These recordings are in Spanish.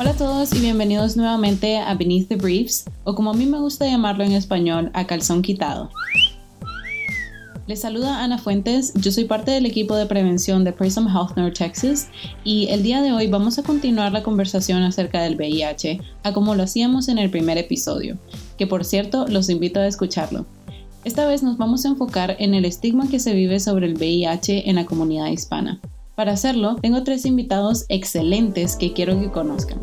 Hola a todos y bienvenidos nuevamente a Beneath the Briefs, o como a mí me gusta llamarlo en español, a calzón quitado. Les saluda Ana Fuentes, yo soy parte del equipo de prevención de Prism Health North Texas y el día de hoy vamos a continuar la conversación acerca del VIH, a como lo hacíamos en el primer episodio, que por cierto los invito a escucharlo. Esta vez nos vamos a enfocar en el estigma que se vive sobre el VIH en la comunidad hispana. Para hacerlo, tengo tres invitados excelentes que quiero que conozcan.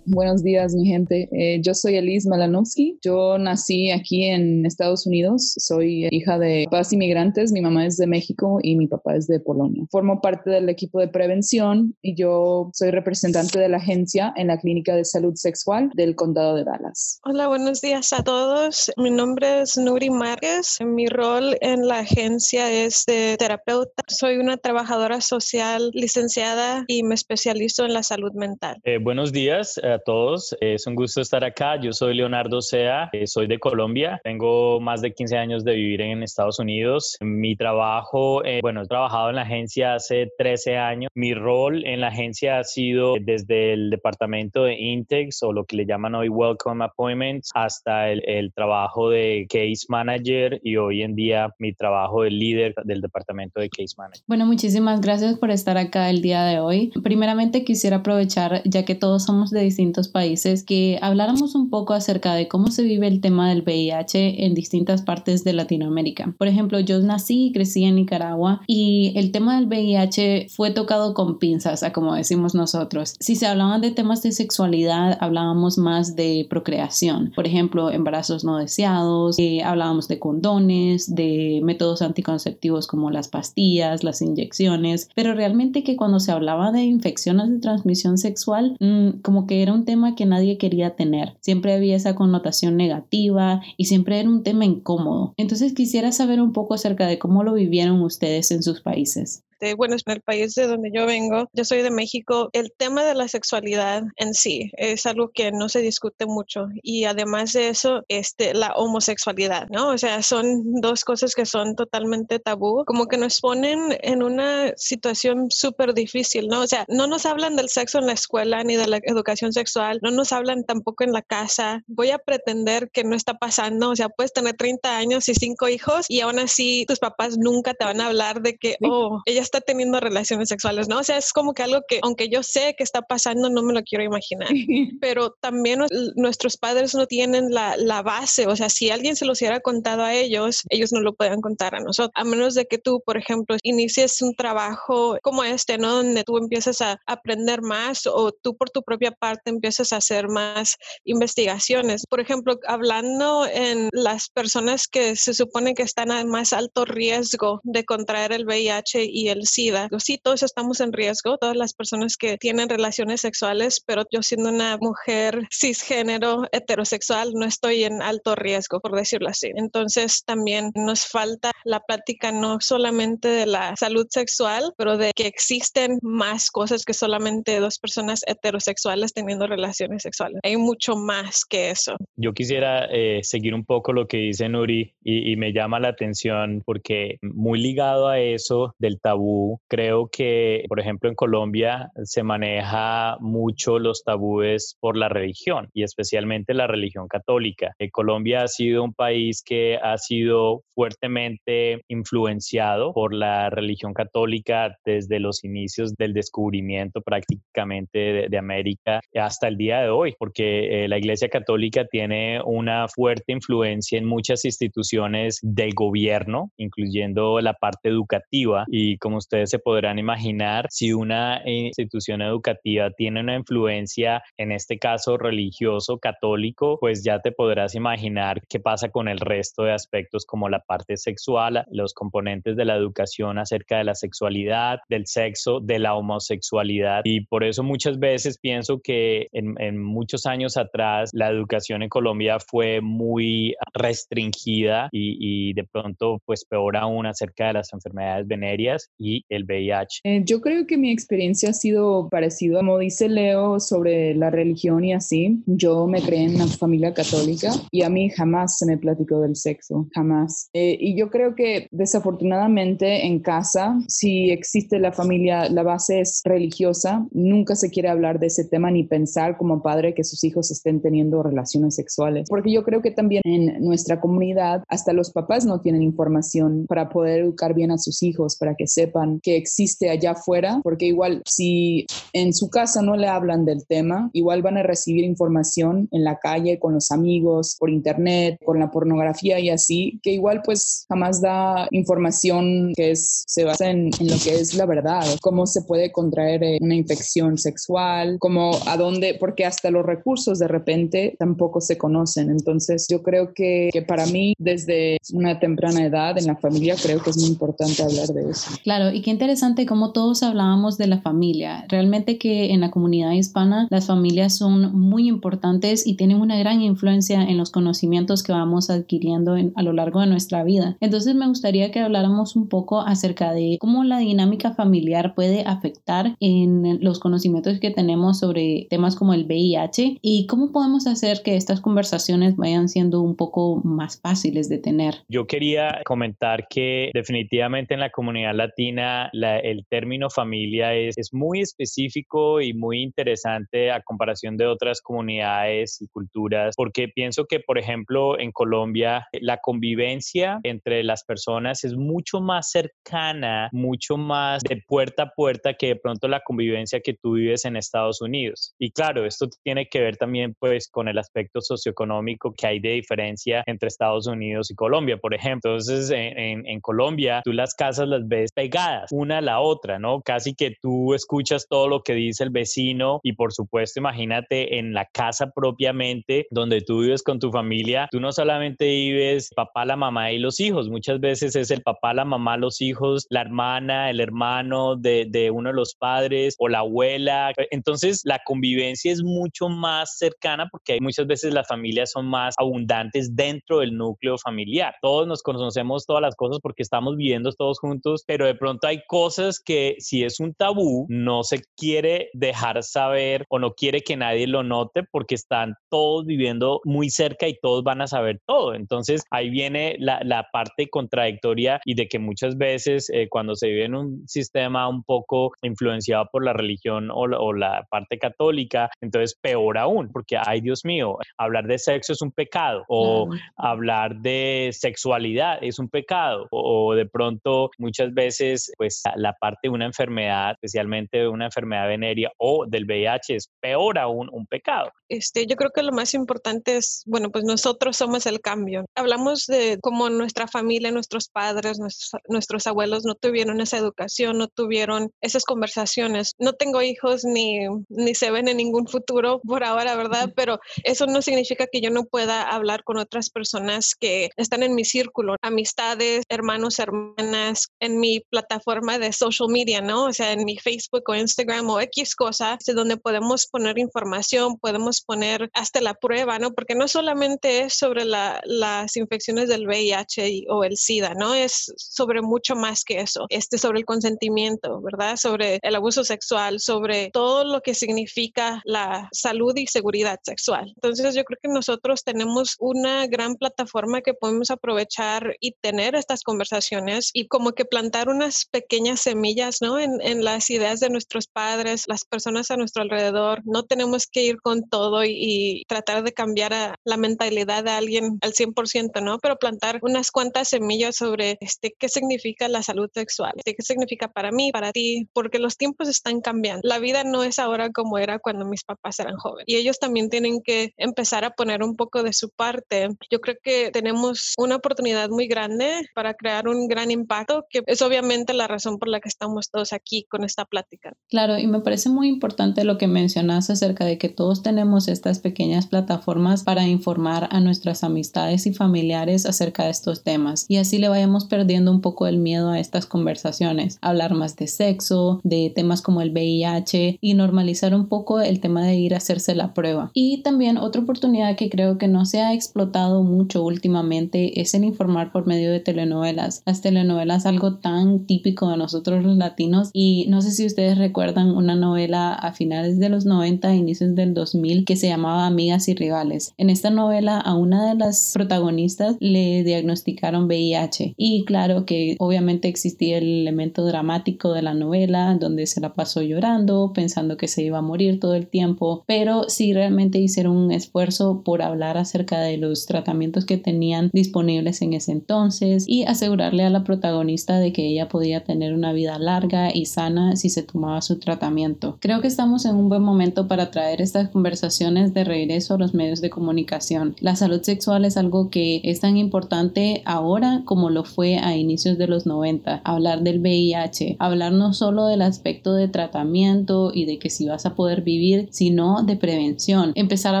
Buenos días, mi gente. Eh, yo soy Elise Malanowski. Yo nací aquí en Estados Unidos. Soy hija de papás inmigrantes. Mi mamá es de México y mi papá es de Polonia. Formo parte del equipo de prevención y yo soy representante de la agencia en la Clínica de Salud Sexual del Condado de Dallas. Hola, buenos días a todos. Mi nombre es Nuri Márquez. Mi rol en la agencia es de terapeuta. Soy una trabajadora social licenciada y me especializo en la salud mental. Eh, buenos días a todos. Es un gusto estar acá. Yo soy Leonardo Sea, eh, soy de Colombia. Tengo más de 15 años de vivir en Estados Unidos. Mi trabajo, eh, bueno, he trabajado en la agencia hace 13 años. Mi rol en la agencia ha sido desde el departamento de Intex o lo que le llaman hoy Welcome Appointments hasta el, el trabajo de Case Manager y hoy en día mi trabajo de líder del departamento de Case Manager. Bueno, muchísimas gracias por estar acá el día de hoy. Primeramente quisiera aprovechar, ya que todos somos de distintos países, que habláramos un poco acerca de cómo se vive el tema del VIH en distintas partes de Latinoamérica. Por ejemplo, yo nací y crecí en Nicaragua y el tema del VIH fue tocado con pinzas, a como decimos nosotros. Si se hablaban de temas de sexualidad, hablábamos más de procreación. Por ejemplo, embarazos no deseados, eh, hablábamos de condones, de métodos anticonceptivos como las pastillas, las inyecciones, pero realmente que cuando se hablaba de infecciones de transmisión sexual, mmm, como que era un tema que nadie quería tener. Siempre había esa connotación negativa y siempre era un tema incómodo. Entonces quisiera saber un poco acerca de cómo lo vivieron ustedes en sus países. Este, bueno, en el país de donde yo vengo, yo soy de México, el tema de la sexualidad en sí es algo que no se discute mucho y además de eso, este, la homosexualidad, ¿no? O sea, son dos cosas que son totalmente tabú, como que nos ponen en una situación súper difícil, ¿no? O sea, no nos hablan del sexo en la escuela ni de la educación sexual, no nos hablan tampoco en la casa. Voy a pretender que no está pasando, o sea, puedes tener 30 años y cinco hijos y aún así tus papás nunca te van a hablar de que, oh, ella está teniendo relaciones sexuales, ¿no? O sea, es como que algo que, aunque yo sé que está pasando, no me lo quiero imaginar. Pero también nuestros padres no tienen la, la base, o sea, si alguien se los hubiera contado a ellos, ellos no lo pueden contar a nosotros, a menos de que tú, por ejemplo, inicies un trabajo como este, ¿no? Donde tú empiezas a aprender más o tú por tu propia parte empiezas a hacer más investigaciones. Por ejemplo, hablando en las personas que se supone que están a más alto riesgo de contraer el VIH y el SIDA. Sí, todos estamos en riesgo, todas las personas que tienen relaciones sexuales, pero yo siendo una mujer cisgénero heterosexual no estoy en alto riesgo, por decirlo así. Entonces también nos falta la plática no solamente de la salud sexual, pero de que existen más cosas que solamente dos personas heterosexuales teniendo relaciones sexuales. Hay mucho más que eso. Yo quisiera eh, seguir un poco lo que dice Nuri y, y me llama la atención porque muy ligado a eso del tabú, creo que, por ejemplo, en Colombia se maneja mucho los tabúes por la religión y especialmente la religión católica. Eh, Colombia ha sido un país que ha sido fuertemente influenciado por la religión católica desde los inicios del descubrimiento prácticamente de, de América hasta el día de hoy, porque eh, la Iglesia Católica tiene una fuerte influencia en muchas instituciones del gobierno, incluyendo la parte educativa. Y como ustedes se podrán imaginar, si una institución educativa tiene una influencia, en este caso religioso, católico, pues ya te podrás imaginar qué pasa con el resto de aspectos como la parte sexual, los componentes de la educación acerca de la sexualidad, del sexo, de la homosexualidad. Y por eso muchas veces pienso que en, muchos años atrás la educación en Colombia fue muy restringida y, de pronto pues peor aún acerca de las enfermedades venéreas y el VIH. Eh, yo creo que mi experiencia ha sido parecido, como dice Leo, sobre la religión y así. Yo me creé en una familia católica y a mí jamás se me platicó del sexo, jamás. Eh, y yo creo que desafortunadamente en casa, si existe la familia, la base es religiosa, nunca se quiere hablar de ese tema ni pensar como padre que sus hijos estén teniendo relaciones sexuales. Porque yo creo que también en nuestra comunidad hasta los papás no tienen información para poder educar bien a sus hijos, para que sepan que existe allá afuera, porque igual si en su casa no le hablan del tema, igual van a recibir información en la calle, con los amigos, por internet, con la pornografía y así, que igual pues jamás da información que es, se basa en, en lo que es la verdad, cómo se puede contraer eh, una infección sexual, cómo a dónde, porque hasta los recursos de repente tampoco se conocen. Entonces yo creo que, que para mí desde una temprana edad en la familia creo que es muy importante hablar de eso. Claro, y qué interesante cómo todos hablábamos de la familia. Realmente que en la comunidad hispana las familias son muy importantes y tienen una gran influencia en los conocimientos que vamos adquiriendo a lo largo de nuestra vida. Entonces me gustaría que habláramos un poco acerca de cómo la dinámica familiar puede afectar en los conocimientos que tenemos sobre temas como el VIH y cómo podemos hacer que estas conversaciones vayan siendo un poco más fáciles de tener. Yo quería comentar que definitivamente en la comunidad latina el término familia es, es muy específico y muy interesante a comparación de otras comunidades y culturas, porque pienso que, por ejemplo, en Colombia la convivencia entre las personas es mucho más cercana, mucho más de puerta a puerta que de pronto la convivencia que tú vives en Estados Unidos. Y claro, esto tiene que ver también pues con el aspecto socioeconómico que hay de diferencia entre Estados Unidos y Colombia, por ejemplo. Entonces, en, en Colombia, tú las casas las ves pegadas una a la otra, ¿no? Casi que tú escuchas todo lo que dice el vecino y por supuesto, imagínate en la casa propiamente donde tú vives con tu familia, tú no solamente vives papá, la mamá y los hijos, muchas veces es el papá, la mamá, los hijos, la hermana, el hermano de, de uno de los padres o la abuela. Entonces, la convivencia es mucho más cercana porque muchas veces las familias son más abundantes dentro del núcleo familiar. Todos nos conocemos todas las cosas porque estamos viviendo todos juntos, pero de pronto hay cosas que si es un tabú, no se quiere dejar saber o no quiere que nadie lo note porque están todos viviendo muy cerca y todos van a saber todo. Entonces ahí viene la, la parte contradictoria y de que muchas veces eh, cuando se vive en un sistema un poco influenciado por la religión o la, o la parte católica, entonces peor aún, porque, ay Dios mío, hablar de sexo es un pecado o hablar de sexualidad es un pecado o, de pronto muchas veces pues la parte de una enfermedad, especialmente de una enfermedad venérea o del VIH es peor aún un pecado. Este, yo creo que lo más importante es, bueno, pues nosotros somos el cambio. Hablamos de cómo nuestra familia, nuestros padres, nuestros, nuestros abuelos no tuvieron esa educación, no tuvieron esas conversaciones. No tengo hijos ni, ni se ven en ningún futuro por ahora, ¿verdad? Pero eso no significa que yo no pueda hablar con otras personas que están en mi círculo, amistades, hermanos, hermanas, en mi plataforma de social media, ¿no? O sea, en mi Facebook o Instagram o X cosa, es donde podemos poner información, podemos poner hasta la prueba, ¿no? Porque no solamente es sobre las infecciones del VIH o el SIDA, ¿no? Es sobre mucho más que eso. Este sobre el consentimiento, ¿verdad? Sobre el abuso sexual, sobre todo lo que significa la salud y seguridad sexual. Entonces, yo creo que nosotros tenemos una gran plataforma que podemos aprovechar y tener estas conversaciones y como que plantar unas pequeñas semillas, ¿no? En, en las ideas de nuestros padres, las personas a nuestro alrededor. No tenemos que ir con todo y, tratar de cambiar a la mentalidad de alguien al 100%, ¿no? Pero plantar unas cuantas semillas sobre este, qué significa la salud sexual, este, qué significa para mí, para ti, porque los tiempos están cambiando. La vida no es ahora como era cuando mis papás eran jóvenes y ellos también tienen que empezar a poner un poco de su parte. Yo creo que tenemos una oportunidad muy grande para crear un gran impacto, que es obviamente la razón por la que estamos todos aquí con esta plática. Claro, y me parece muy importante lo que mencionas acerca de que todos tenemos estas pequeñas plataformas para informar a nuestras amistades y familiares acerca de estos temas y así le vayamos perdiendo un poco el miedo a estas conversaciones, hablar más de sexo, de temas como el VIH y normalizar un poco el tema de ir a hacerse la prueba. Y también otra oportunidad que creo que no se ha explotado mucho últimamente es el informar por medio de telenovelas. Las telenovelas algo tan típico de nosotros los latinos. Y no sé si ustedes recuerdan una novela a finales de los 90, inicios del 2000, que se llamaba Amigas y Rivales. En esta novela a una de las protagonistas le diagnosticaron VIH. Y claro que obviamente existía el elemento dramático de la novela, donde se la pasó llorando, pensando que se iba a morir todo el tiempo, pero sí realmente hicieron un esfuerzo por hablar acerca de los tratamientos que tenían disponibles en ese entonces y asegurarle a la protagonista de que ella podía tener una vida larga y sana si se tomaba su tratamiento. Creo que estamos en un buen momento para traer estas conversaciones de regreso a los medios de comunicación. La salud sexual es algo que es tan importante ahora como lo fue a inicios de los 90. Hablar del VIH, hablar no solo del aspecto de tratamiento y de que si vas a poder vivir, sino de prevención. Empezar a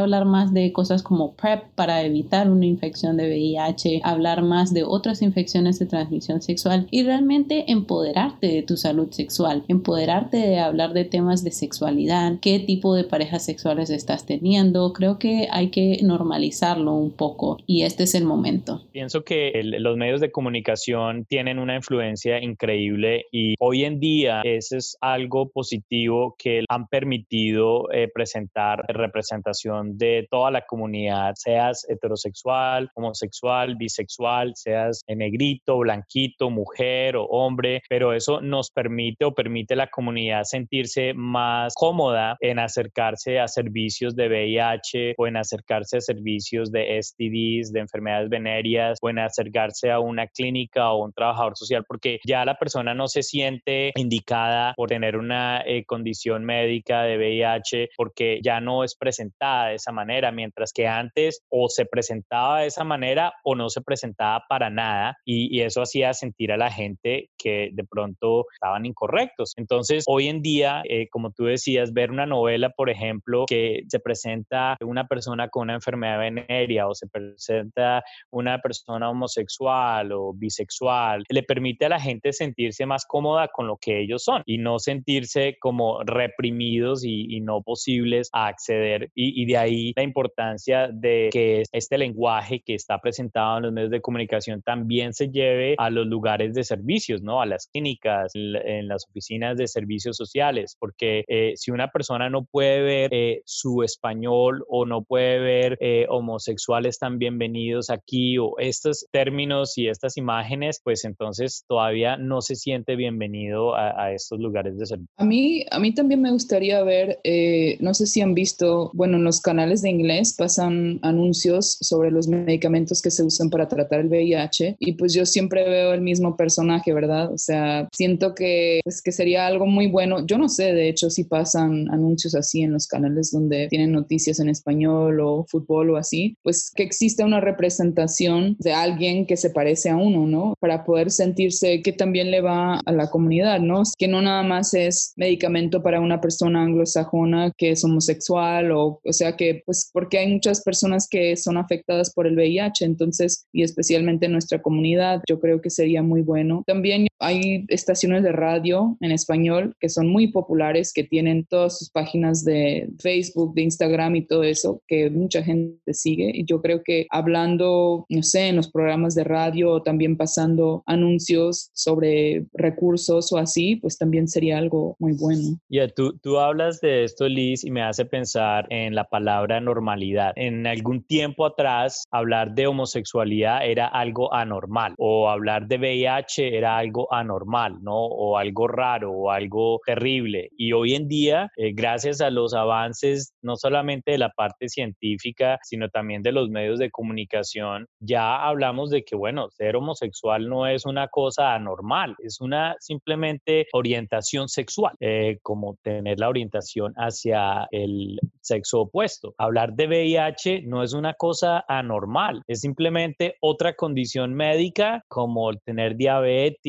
hablar más de cosas como PrEP para evitar una infección de VIH, hablar más de otras infecciones de transmisión sexual y realmente empoderarte de tu salud sexual, empoderarte de hablar de temas de sexualidad, qué tipo de parejas sexuales estás teniendo. Creo que hay que normalizarlo un poco y este es el momento. Pienso que los medios de comunicación tienen una influencia increíble y hoy en día ese es algo positivo que han permitido eh, presentar representación de toda la comunidad, seas heterosexual, homosexual, bisexual, seas negrito, blanquito, mujer o hombre, pero eso nos permite o permite a la comunidad sentirse más cómoda en acercarse a servicios de VIH o en acercarse a servicios de STDs, de enfermedades venéreas o en acercarse a una clínica o un trabajador social porque ya la persona no se siente indicada por tener una eh, condición médica de VIH porque ya no es presentada de esa manera, mientras que antes o se presentaba de esa manera o no se presentaba para nada y, eso hacía sentir a la gente que de pronto estaban incorrectos. Entonces, hoy en día, eh, como tú decías, ver una novela, por ejemplo, que se presenta una persona con una enfermedad venérea o se presenta una persona homosexual o bisexual, le permite a la gente sentirse más cómoda con lo que ellos son y no sentirse como reprimidos y, no posibles a acceder. Y, de ahí la importancia de que este lenguaje que está presentado en los medios de comunicación también se lleve a los lugares de servicios, ¿no? A las clínicas, en las oficinas de servicios sociales, porque eh, si una persona no puede ver eh, su español o no puede ver eh, homosexuales tan bienvenidos aquí o estos términos y estas imágenes, pues entonces todavía no se siente bienvenido a, a estos lugares de servicio. A mí, a mí también me gustaría ver, eh, no sé si han visto, bueno, en los canales de inglés pasan anuncios sobre los medicamentos que se usan para tratar el VIH y pues yo siempre veo el mismo personaje, ¿verdad? O sea, siento que, pues, que sería algo muy bueno. Yo no sé, de hecho, si pasan anuncios así en los canales donde tienen noticias en español o fútbol o así, pues que exista una representación de alguien que se parece a uno, ¿no? Para poder sentirse que también le va a la comunidad, ¿no? Que no nada más es medicamento para una persona anglosajona que es homosexual o, o sea que, pues, porque hay muchas personas que son afectadas por el VIH, entonces, y especialmente en nuestra comunidad, yo creo que sería muy bueno. También hay estaciones de radio en español que son muy populares, que tienen todas sus páginas de Facebook, de Instagram y todo eso, que mucha gente sigue. Y yo creo que hablando, no sé, en los programas de radio o también pasando anuncios sobre recursos o así, pues también sería algo muy bueno. Ya, tú, tú hablas de esto, Liz, y me hace pensar en la palabra normalidad. En algún tiempo atrás, hablar de homosexualidad era algo anormal o hablar de VIH era algo anormal, ¿no? O algo raro o algo terrible. Y hoy en día, eh, gracias a los avances, no solamente de la parte científica, sino también de los medios de comunicación, ya hablamos de que, bueno, ser homosexual no es una cosa anormal, es una simplemente orientación sexual, eh, como tener la orientación hacia el sexo opuesto. Hablar de VIH no es una cosa anormal, es simplemente otra condición médica como tener diabetes,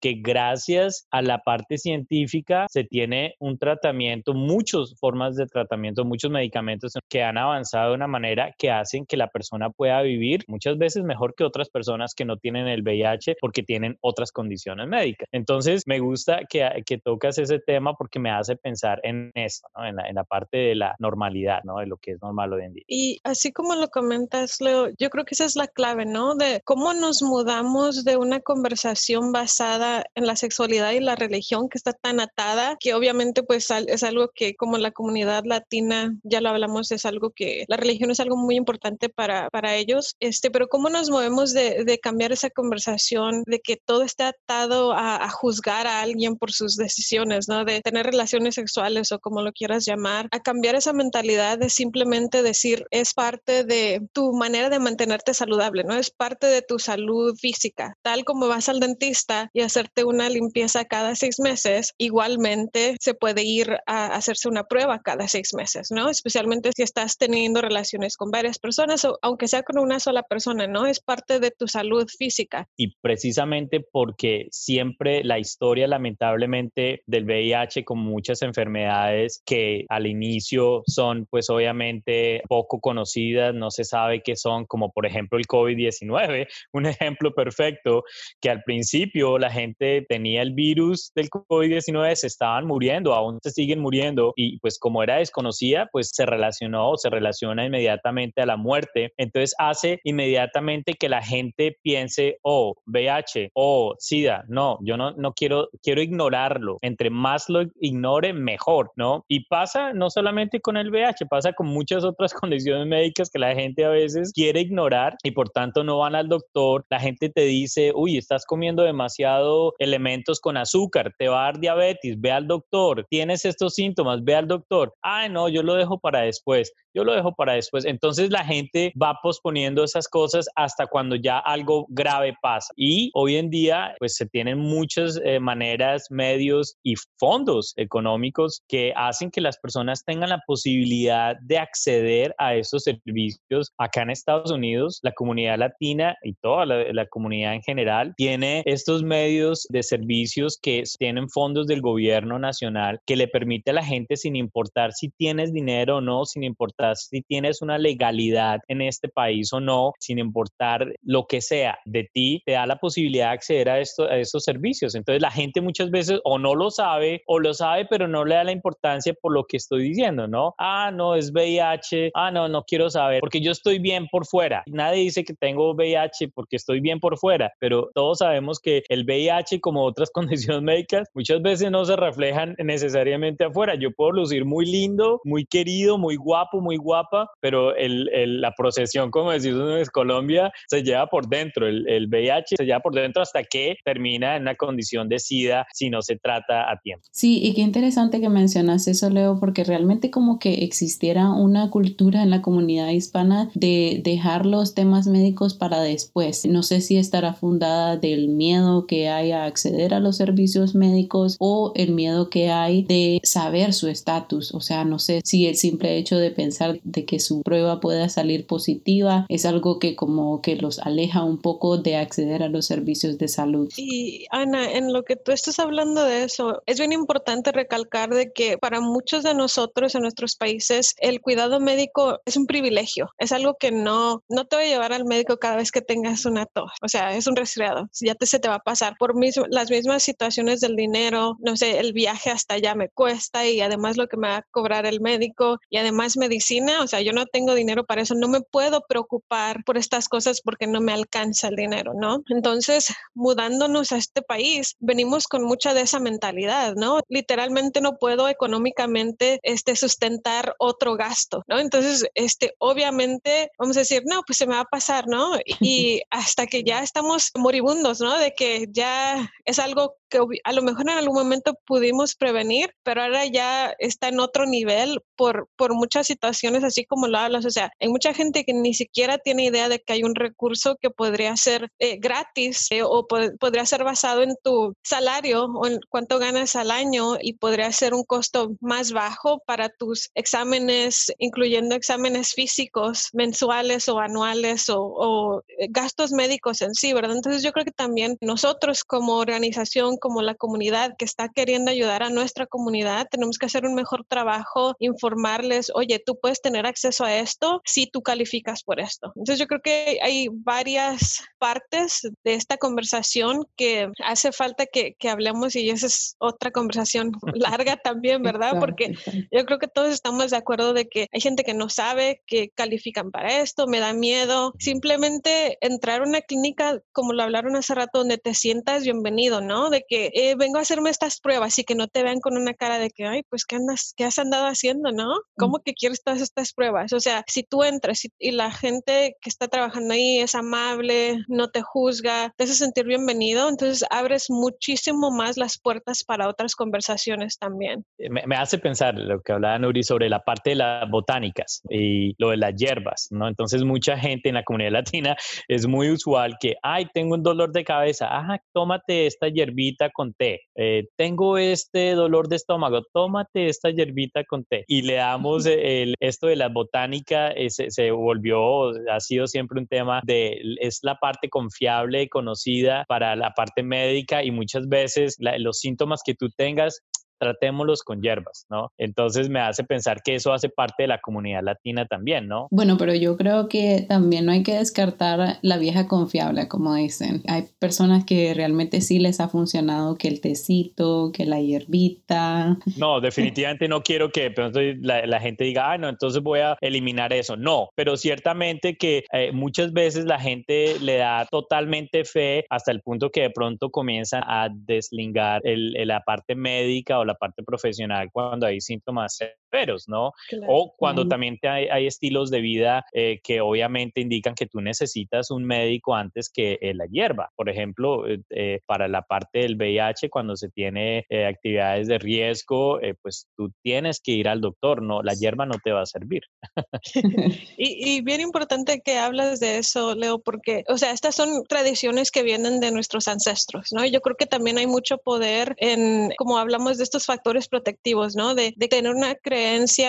que gracias a la parte científica se tiene un tratamiento, muchas formas de tratamiento, muchos medicamentos que han avanzado de una manera que hacen que la persona pueda vivir muchas veces mejor que otras personas que no tienen el VIH porque tienen otras condiciones médicas. Entonces, me gusta que, que tocas ese tema porque me hace pensar en esto, ¿no? en, la, en, la, parte de la normalidad, ¿no? de lo que es normal hoy en día. Y así como lo comentas, Leo, yo creo que esa es la clave, ¿no? De cómo nos mudamos de una conversación basada basada en la sexualidad y la religión que está tan atada que obviamente pues es algo que como la comunidad latina, ya lo hablamos, es algo que la religión es algo muy importante para, para ellos, este, pero cómo nos movemos de, de cambiar esa conversación, de que todo esté atado a, a, juzgar a alguien por sus decisiones, ¿no? De tener relaciones sexuales o como lo quieras llamar, a cambiar esa mentalidad de simplemente decir es parte de tu manera de mantenerte saludable, ¿no? Es parte de tu salud física, tal como vas al dentista y hacerte una limpieza cada seis meses, igualmente se puede ir a hacerse una prueba cada seis meses, ¿no? Especialmente si estás teniendo relaciones con varias personas o aunque sea con una sola persona, ¿no? Es parte de tu salud física. Y precisamente porque siempre la historia lamentablemente del VIH como muchas enfermedades que al inicio son pues obviamente poco conocidas, no se sabe qué son, como por ejemplo el COVID-19, un ejemplo perfecto que al principio la gente tenía el virus del COVID-19, se estaban muriendo, aún se siguen muriendo y pues como era desconocida, pues se relacionó o se relaciona inmediatamente a la muerte. Entonces hace inmediatamente que la gente piense, oh, VIH, oh, SIDA. No, yo no, no quiero, quiero ignorarlo. Entre más lo ignore, mejor, ¿no? Y pasa no solamente con el VIH, pasa con muchas otras condiciones médicas que la gente a veces quiere ignorar y por tanto no van al doctor. La gente te dice, uy, estás comiendo demasiado elementos con azúcar, te va a dar diabetes, ve al doctor, tienes estos síntomas, ve al doctor. Ay, no, yo lo dejo para después yo lo dejo para después. Entonces la gente va posponiendo esas cosas hasta cuando ya algo grave pasa. Y hoy en día, pues se tienen muchas eh, maneras, medios y fondos económicos que hacen que las personas tengan la posibilidad de acceder a esos servicios. Acá en Estados Unidos, la comunidad latina y toda la, la comunidad en general tiene estos medios de servicios que tienen fondos del gobierno nacional que le permite a la gente, sin importar si tienes dinero o no, sin importar si tienes una legalidad en este país o no, sin importar lo que sea de ti, te da la posibilidad de acceder a, esto, a estos servicios. Entonces la gente muchas veces o no lo sabe o lo sabe pero no le da la importancia por lo que estoy diciendo, ¿no? Ah, no, es VIH, ah, no, no quiero saber porque yo estoy bien por fuera. Nadie dice que tengo VIH porque estoy bien por fuera, pero todos sabemos que el VIH como otras condiciones médicas muchas veces no se reflejan necesariamente afuera. Yo puedo lucir muy lindo, muy querido, muy guapo, muy guapa, pero el, la procesión, como decimos en Colombia, se lleva por dentro, el, el, VIH se lleva por dentro hasta que termina en una condición de SIDA si no se trata a tiempo. Sí, y qué interesante que mencionas eso, Leo, porque realmente como que existiera una cultura en la comunidad hispana de dejar los temas médicos para después. No sé si estará fundada del miedo que hay a acceder a los servicios médicos o el miedo que hay de saber su estatus. O sea, no sé si el simple hecho de pensar de que su prueba pueda salir positiva es algo que como que los aleja un poco de acceder a los servicios de salud. Y Ana, en lo que tú estás hablando de eso, es bien importante recalcar de que para muchos de nosotros en nuestros países el cuidado médico es un privilegio, es algo que no, no te va a llevar al médico cada vez que tengas una tos, o sea, es un resfriado, ya te, se te va a pasar por las mismas situaciones del dinero, no sé, el viaje hasta allá me cuesta y además lo que me va a cobrar el médico y además medicina o sea, yo no tengo dinero para eso, no me puedo preocupar por estas cosas porque no me alcanza el dinero, ¿no? Entonces, mudándonos a este país, venimos con mucha de esa mentalidad, ¿no? Literalmente no puedo económicamente este, sustentar otro gasto, ¿no? Entonces, este, obviamente, vamos a decir, no, pues se me va a pasar, ¿no? Y hasta que ya estamos moribundos, ¿no? De que ya es algo que a lo mejor en algún momento pudimos prevenir, pero ahora ya está en otro nivel por, por muchas situaciones así como lo hablas. O sea, hay mucha gente que ni siquiera tiene idea de que hay un recurso que podría ser eh, gratis eh, o podría ser basado en tu salario o en cuánto ganas al año y podría ser un costo más bajo para tus exámenes, incluyendo exámenes físicos mensuales o anuales o, o eh, gastos médicos en sí, ¿verdad? Entonces yo creo que también nosotros como organización como la comunidad que está queriendo ayudar a nuestra comunidad, tenemos que hacer un mejor trabajo, informarles, oye, tú puedes tener acceso a esto si tú calificas por esto. Entonces yo creo que hay varias partes de esta conversación que hace falta que, que hablemos y esa es otra conversación larga también, ¿verdad? Porque yo creo que todos estamos de acuerdo de que hay gente que no sabe que califican para esto, me da miedo. Simplemente entrar a una clínica, como lo hablaron hace rato, donde te sientas bienvenido, ¿no? De que eh, vengo a hacerme estas pruebas y que no te vean con una cara de que, ay, pues, ¿qué, andas, qué has andado haciendo, no? ¿Cómo que quieres todas estas pruebas? O sea, si tú entras y, y la gente que está trabajando ahí es amable, no te juzga, te hace sentir bienvenido, entonces abres muchísimo más las puertas para otras conversaciones también. Eh, me, me hace pensar lo que hablaba Nuri sobre la parte de las botánicas y lo de las hierbas, ¿no? Entonces mucha gente en la comunidad latina es muy usual que, ay, tengo un dolor de cabeza, ajá, tómate esta hierbita con té. Eh, tengo este dolor de estómago, tómate esta hierbita con té. Y le damos el, esto de la botánica, eh, se, se, volvió, ha sido siempre un tema de, es la parte confiable, conocida para la parte médica y muchas veces la, los síntomas que tú tengas tratémoslos con hierbas, ¿no? Entonces me hace pensar que eso hace parte de la comunidad latina también, ¿no? Bueno, pero yo creo que también no hay que descartar la vieja confiable, como dicen. Hay personas que realmente sí les ha funcionado que el tecito, que la hierbita. No, definitivamente no quiero que la, la, gente diga, ah, no, entonces voy a eliminar eso. No, pero ciertamente que eh, muchas veces la gente le da totalmente fe hasta el punto que de pronto comienzan a deslingar el, la parte médica o la parte profesional cuando hay síntomas severos, ¿no? Claro. O cuando también te hay, hay, estilos de vida eh, que obviamente indican que tú necesitas un médico antes que eh, la hierba. Por ejemplo, eh, eh para la parte del VIH, cuando se tiene eh, actividades de riesgo, eh, pues tú tienes que ir al doctor, no, la hierba no te va a servir. y, y bien importante que hablas de eso, Leo, porque, o sea, estas son tradiciones que vienen de nuestros ancestros, ¿no? Yo creo que también hay mucho poder en, como hablamos de estos factores protectivos, ¿no? De, de, tener una creencia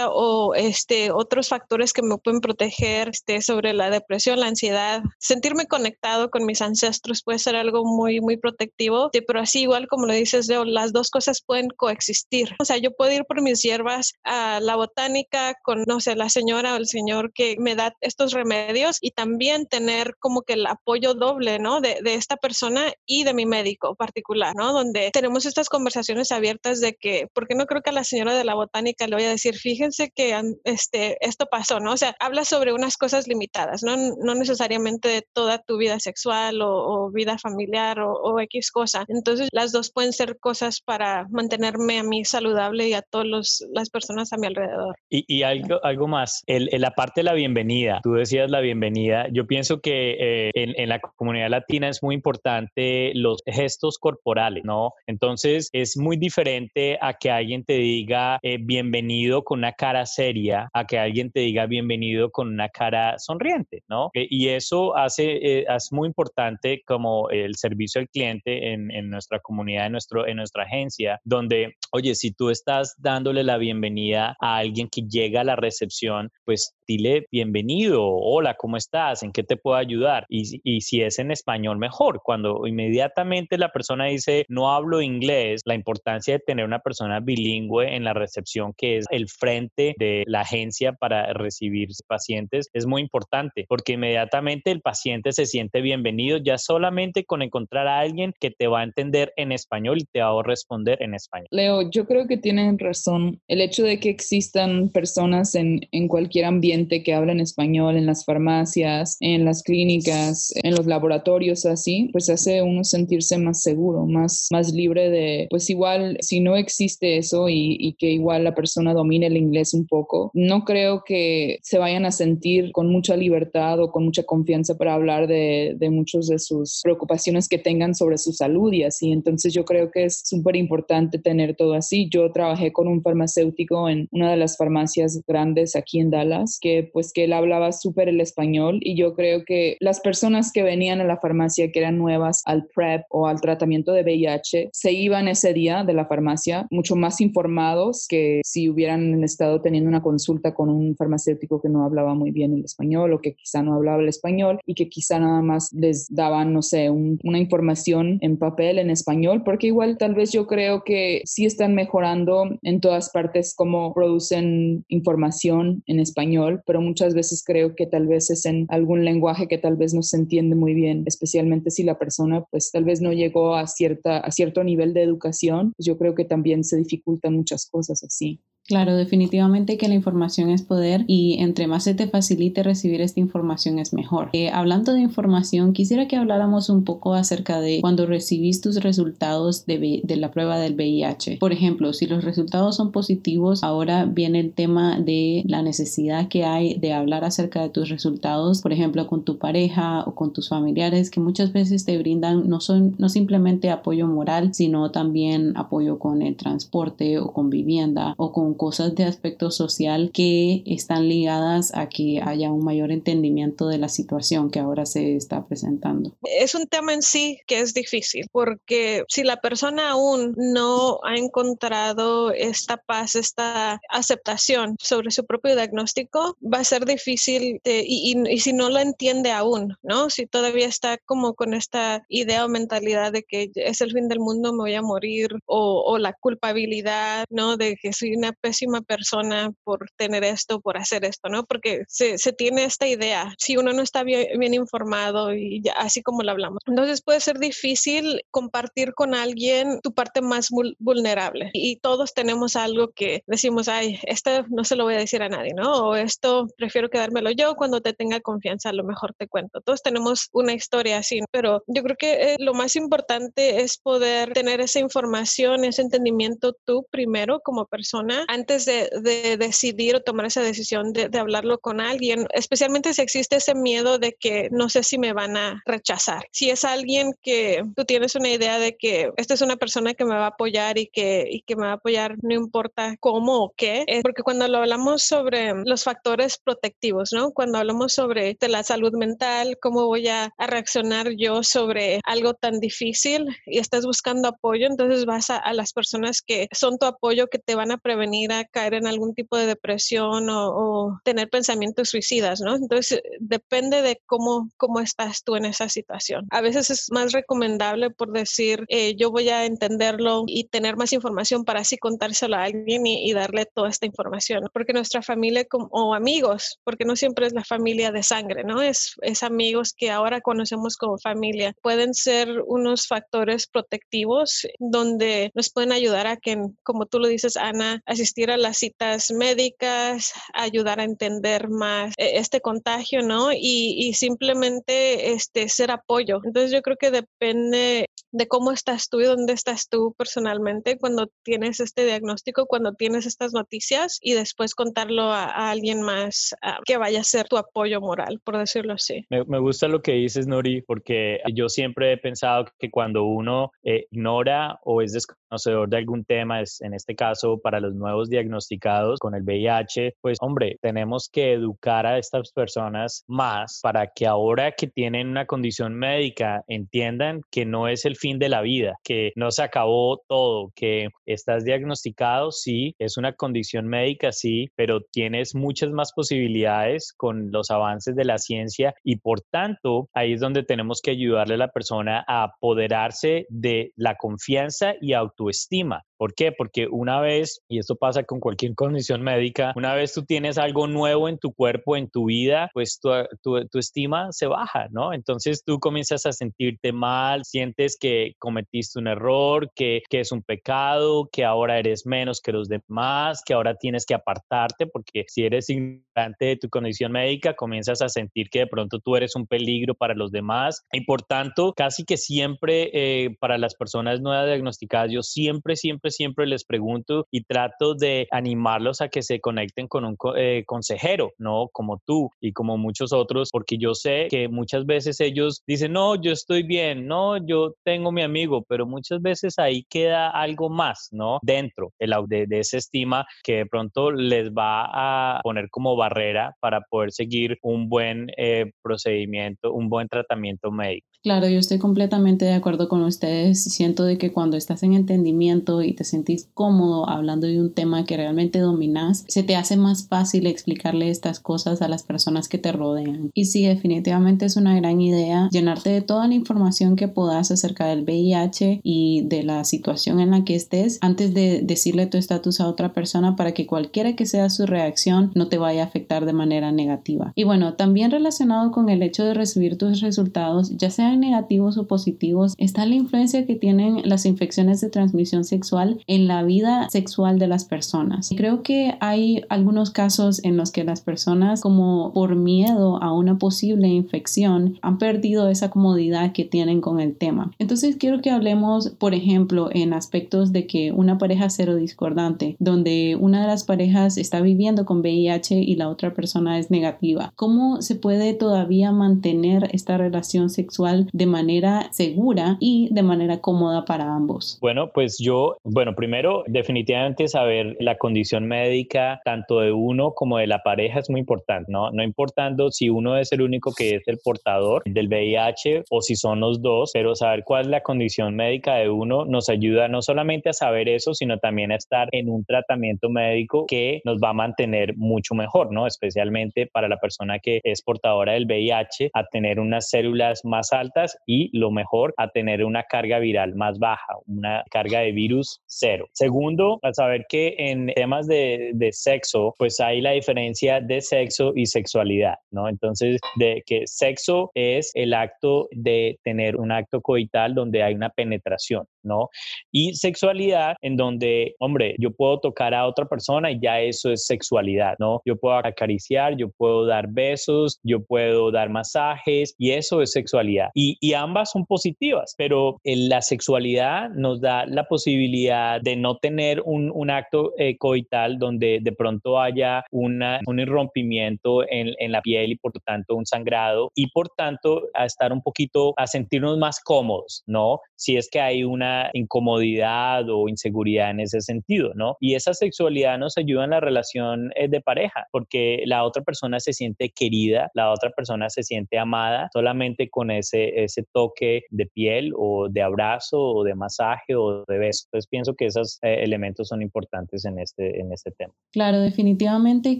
o este, otros factores que me pueden proteger este, sobre la depresión, la ansiedad. Sentirme conectado con mis ancestros puede ser algo muy, muy protectivo, pero así igual como lo dices, Leo, las dos cosas pueden coexistir. O sea, yo puedo ir por mis hierbas a la botánica con, no sé, la señora o el señor que me da estos remedios y también tener como que el apoyo doble, ¿no? De, de esta persona y de mi médico particular, ¿no? Donde tenemos estas conversaciones abiertas de que, porque no creo que a la señora de la botánica le voy a decir, fíjense que este, esto pasó, ¿no? O sea, habla sobre unas cosas limitadas, no, no necesariamente de toda tu vida sexual o, o vida familiar o, o, X cosa. Entonces, las dos pueden ser cosas para mantenerme a mí saludable y a todas las personas a mi alrededor. Y, y algo, algo más, el, el, la parte de la bienvenida, tú decías la bienvenida, yo pienso que eh, en, en la comunidad latina es muy importante los gestos corporales, ¿no? Entonces, es muy diferente a que alguien te diga eh, bienvenido con una cara seria, a que alguien te diga bienvenido con una cara sonriente, ¿no? Eh, y eso hace, eh, es muy importante como el servicio al cliente en, en, nuestra comunidad, en, nuestro, en nuestra agencia, donde, oye, si tú estás dándole la bienvenida a alguien que llega a la recepción, pues dile bienvenido, hola, ¿cómo estás? ¿En qué te puedo ayudar? Y, y si es en español, mejor. Cuando inmediatamente la persona dice, no hablo inglés, la importancia de tener una persona bilingüe en la recepción, que es el frente de la agencia para recibir pacientes, es muy importante porque inmediatamente el paciente se siente bienvenido ya solamente con encontrar a alguien que te va a entender en español y te va a responder en español. Leo, yo creo que tienen razón. El hecho de que existan personas en, en cualquier ambiente que hablan español, en las farmacias, en las clínicas, en los laboratorios, así, pues hace uno sentirse más seguro, más, más libre de, pues igual, si no existe eso y, y, que igual la persona domine el inglés un poco, no creo que se vayan a sentir con mucha libertad o con mucha confianza para hablar de, de muchas de sus preocupaciones que tengan sobre su salud y así. Entonces yo creo que es súper importante tener todo así. Yo trabajé con un farmacéutico en una de las farmacias grandes aquí en Dallas, que pues que él hablaba súper el español y yo creo que las personas que venían a la farmacia que eran nuevas al PrEP o al tratamiento de VIH se iban ese día de la farmacia mucho más informados que si hubieran habían estado teniendo una consulta con un farmacéutico que no hablaba muy bien el español o que quizá no hablaba el español y que quizá nada más les daban, no sé, una información en papel en español, porque igual tal vez yo creo que sí están mejorando en todas partes cómo producen información en español, pero muchas veces creo que tal vez es en algún lenguaje que tal vez no se entiende muy bien, especialmente si la persona pues tal vez no llegó a, cierta, a cierto nivel de educación, pues yo creo que también se dificultan muchas cosas así. Claro, definitivamente que la información es poder y entre más se te facilite recibir esta información es mejor. Eh, hablando de información, quisiera que habláramos un poco acerca de cuando recibís tus resultados de, de, la prueba del VIH. Por ejemplo, si los resultados son positivos, ahora viene el tema de la necesidad que hay de hablar acerca de tus resultados, por ejemplo, con tu pareja o con tus familiares, que muchas veces te brindan no, son, no simplemente apoyo moral, sino también apoyo con el transporte o con vivienda o con cosas de aspecto social que están ligadas a que haya un mayor entendimiento de la situación que ahora se está presentando. Es un tema en sí que es difícil porque si la persona aún no ha encontrado esta paz, esta aceptación sobre su propio diagnóstico, va a ser difícil y, y, si no lo entiende aún, ¿no? Si todavía está como con esta idea o mentalidad de que es el fin del mundo, me voy a morir o, o la culpabilidad, ¿no? De que soy una persona por tener esto, por hacer esto, ¿no? Porque se, se tiene esta idea, si uno no está bien, bien informado y ya, así como lo hablamos. Entonces puede ser difícil compartir con alguien tu parte más vulnerable y todos tenemos algo que decimos, ay, esto no se lo voy a decir a nadie, ¿no? O esto prefiero quedármelo yo cuando te tenga confianza, a lo mejor te cuento. Todos tenemos una historia así, pero yo creo que eh, lo más importante es poder tener esa información, ese entendimiento tú primero como persona antes de, decidir o tomar esa decisión de, hablarlo con alguien, especialmente si existe ese miedo de que no sé si me van a rechazar. Si es alguien que tú tienes una idea de que esta es una persona que me va a apoyar y que, y que me va a apoyar no importa cómo o qué, es porque cuando lo hablamos sobre los factores protectivos, ¿no? Cuando hablamos sobre de la salud mental, cómo voy a, reaccionar yo sobre algo tan difícil y estás buscando apoyo, entonces vas a, a las personas que son tu apoyo, que te van a prevenir a caer en algún tipo de depresión o, tener pensamientos suicidas, ¿no? Entonces, depende de cómo, cómo estás tú en esa situación. A veces es más recomendable por decir, eh, yo voy a entenderlo y tener más información para así contárselo a alguien y, darle toda esta información, porque nuestra familia o amigos, porque no siempre es la familia de sangre, ¿no? Es, es amigos que ahora conocemos como familia, pueden ser unos factores protectivos donde nos pueden ayudar a que, como tú lo dices, Ana, a las citas médicas, ayudar a entender más eh, este contagio, ¿no? Y, y simplemente este, ser apoyo. Entonces yo creo que depende de cómo estás tú y dónde estás tú personalmente cuando tienes este diagnóstico, cuando tienes estas noticias y después contarlo a, alguien más que vaya a ser tu apoyo moral, por decirlo así. Me, me, gusta lo que dices, Nori, porque yo siempre he pensado que cuando uno eh, ignora o es desconocedor de algún tema, es, en este caso para los nuevos diagnosticados con el VIH, pues hombre, tenemos que educar a estas personas más para que ahora que tienen una condición médica entiendan que no es el fin de la vida, que no se acabó todo, que estás diagnosticado, sí, es una condición médica, sí, pero tienes muchas más posibilidades con los avances de la ciencia y por tanto ahí es donde tenemos que ayudarle a la persona a apoderarse de la confianza y autoestima. ¿Por qué? Porque una vez, y esto pasa con cualquier condición médica, una vez tú tienes algo nuevo en tu cuerpo, en tu vida, pues tu, tu, estima se baja, ¿no? Entonces tú comienzas a sentirte mal, sientes que cometiste un error, que, que es un pecado, que ahora eres menos que los demás, que ahora tienes que apartarte, porque si eres ignorante de tu condición médica, comienzas a sentir que de pronto tú eres un peligro para los demás. Y por tanto, casi que siempre eh, para las personas no diagnosticadas, yo siempre, siempre siempre les pregunto y trato de animarlos a que se conecten con un eh, consejero, ¿no? Como tú y como muchos otros, porque yo sé que muchas veces ellos dicen, no, yo estoy bien, no, yo tengo mi amigo, pero muchas veces ahí queda algo más, ¿no? Dentro de, de esa estima que de pronto les va a poner como barrera para poder seguir un buen eh, procedimiento, un buen tratamiento médico. Claro, yo estoy completamente de acuerdo con ustedes. Siento de que cuando estás en entendimiento y te sentís cómodo hablando de un tema que realmente dominas, se te hace más fácil explicarle estas cosas a las personas que te rodean. Y sí, definitivamente es una gran idea llenarte de toda la información que puedas acerca del VIH y de la situación en la que estés antes de decirle tu estatus a otra persona para que cualquiera que sea su reacción no te vaya a afectar de manera negativa. Y bueno, también relacionado con el hecho de recibir tus resultados, ya sea negativos o positivos, está la influencia que tienen las infecciones de transmisión sexual en la vida sexual de las personas. Creo que hay algunos casos en los que las personas, como por miedo a una posible infección, han perdido esa comodidad que tienen con el tema. Entonces quiero que hablemos, por ejemplo, en aspectos de que una pareja cero discordante, donde una de las parejas está viviendo con VIH y la otra persona es negativa. ¿Cómo se puede todavía mantener esta relación sexual de manera segura y de manera cómoda para ambos? Bueno, pues yo, bueno, primero definitivamente saber la condición médica tanto de uno como de la pareja es muy importante, ¿no? No importando si uno es el único que es el portador del VIH o si son los dos, pero saber cuál es la condición médica de uno nos ayuda no solamente a saber eso, sino también a estar en un tratamiento médico que nos va a mantener mucho mejor, ¿no? Especialmente para la persona que es portadora del VIH, a tener unas células más altas y lo mejor a tener una carga viral más baja, una carga de virus cero. Segundo, a saber que en temas de, de sexo, pues hay la diferencia de sexo y sexualidad, ¿no? Entonces, de que sexo es el acto de tener un acto coital donde hay una penetración, ¿no? Y sexualidad en donde, hombre, yo puedo tocar a otra persona y ya eso es sexualidad, ¿no? Yo puedo acariciar, yo puedo dar besos, yo puedo dar masajes y eso es sexualidad y, ambas son positivas, pero la sexualidad nos da la posibilidad de no tener un, un acto coital donde de pronto haya una, un irrompimiento en, en, la piel y por tanto un sangrado y por tanto a estar un poquito, a sentirnos más cómodos, ¿no? Si es que hay una incomodidad o inseguridad en ese sentido, ¿no? Y esa sexualidad nos ayuda en la relación eh, de pareja porque la otra persona se siente querida, la otra persona se siente amada solamente con ese ese, toque de piel o de abrazo o de masaje o de beso. Entonces pienso que esos eh, elementos son importantes en este, en este tema. Claro, definitivamente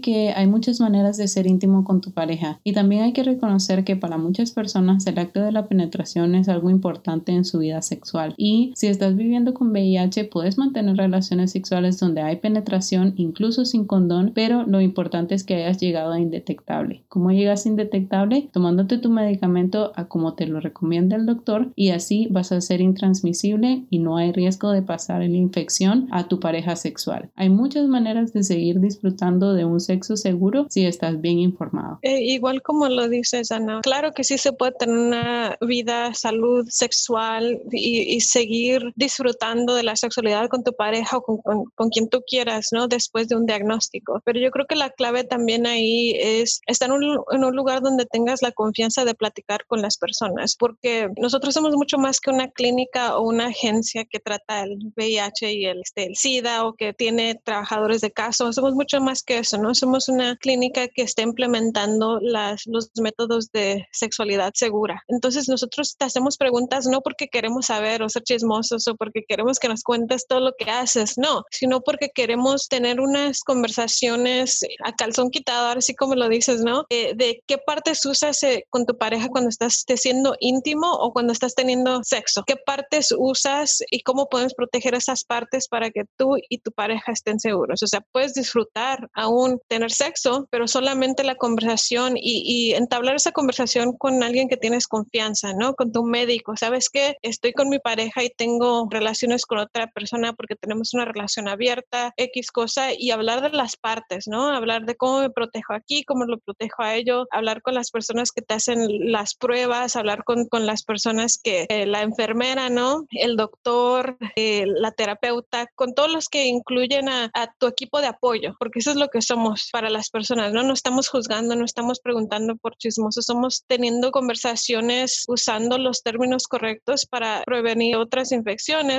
que hay muchas maneras de ser íntimo con tu pareja y también hay que reconocer que para muchas personas el acto de la penetración es algo importante en su vida sexual y si estás viviendo con VIH puedes mantener relaciones sexuales donde hay penetración incluso sin condón, pero lo importante es que hayas llegado a indetectable. ¿Cómo llegas a indetectable? Tomándote tu medicamento a como te lo recomienda el doctor y así vas a ser intransmisible y no hay riesgo de pasar la infección a tu pareja sexual. Hay muchas maneras de seguir disfrutando de un sexo seguro si estás bien informado. Eh, igual como lo dices, Ana, claro que sí se puede tener una vida, salud sexual y, seguir disfrutando de la sexualidad con tu pareja o con, con, quien tú quieras, ¿no? Después de un diagnóstico. Pero yo creo que la clave también ahí es estar en un, en un lugar donde tengas la confianza de platicar con las personas porque nosotros somos mucho más que una clínica o una agencia que trata el VIH y el, este, el SIDA o que tiene trabajadores de caso, somos mucho más que eso, ¿no? Somos una clínica que está implementando las, los métodos de sexualidad segura. Entonces nosotros te hacemos preguntas no porque queremos saber o ser chismosos o porque queremos que nos cuentes todo lo que haces, no, sino porque queremos tener unas conversaciones a calzón quitado, así como lo dices, ¿no? Eh, de qué partes usas eh, con tu pareja cuando estás siendo íntimo o cuando estás teniendo sexo? ¿Qué partes usas y cómo puedes proteger esas partes para que tú y tu pareja estén seguros? O sea, puedes disfrutar aún tener sexo, pero solamente la conversación y, entablar esa conversación con alguien que tienes confianza, ¿no? Con tu médico. ¿Sabes qué? Estoy con mi pareja y tengo relaciones con otra persona porque tenemos una relación abierta, X cosa, y hablar de las partes, ¿no? Hablar de cómo me protejo aquí, cómo lo protejo a ello, hablar con las personas que te hacen las pruebas, hablar con con, las personas que eh, la enfermera, ¿no? El doctor, eh, la terapeuta, con todos los que incluyen a, tu equipo de apoyo, porque eso es lo que somos para las personas, ¿no? No estamos juzgando, no estamos preguntando por chismosos, somos teniendo conversaciones usando los términos correctos para prevenir otras infecciones,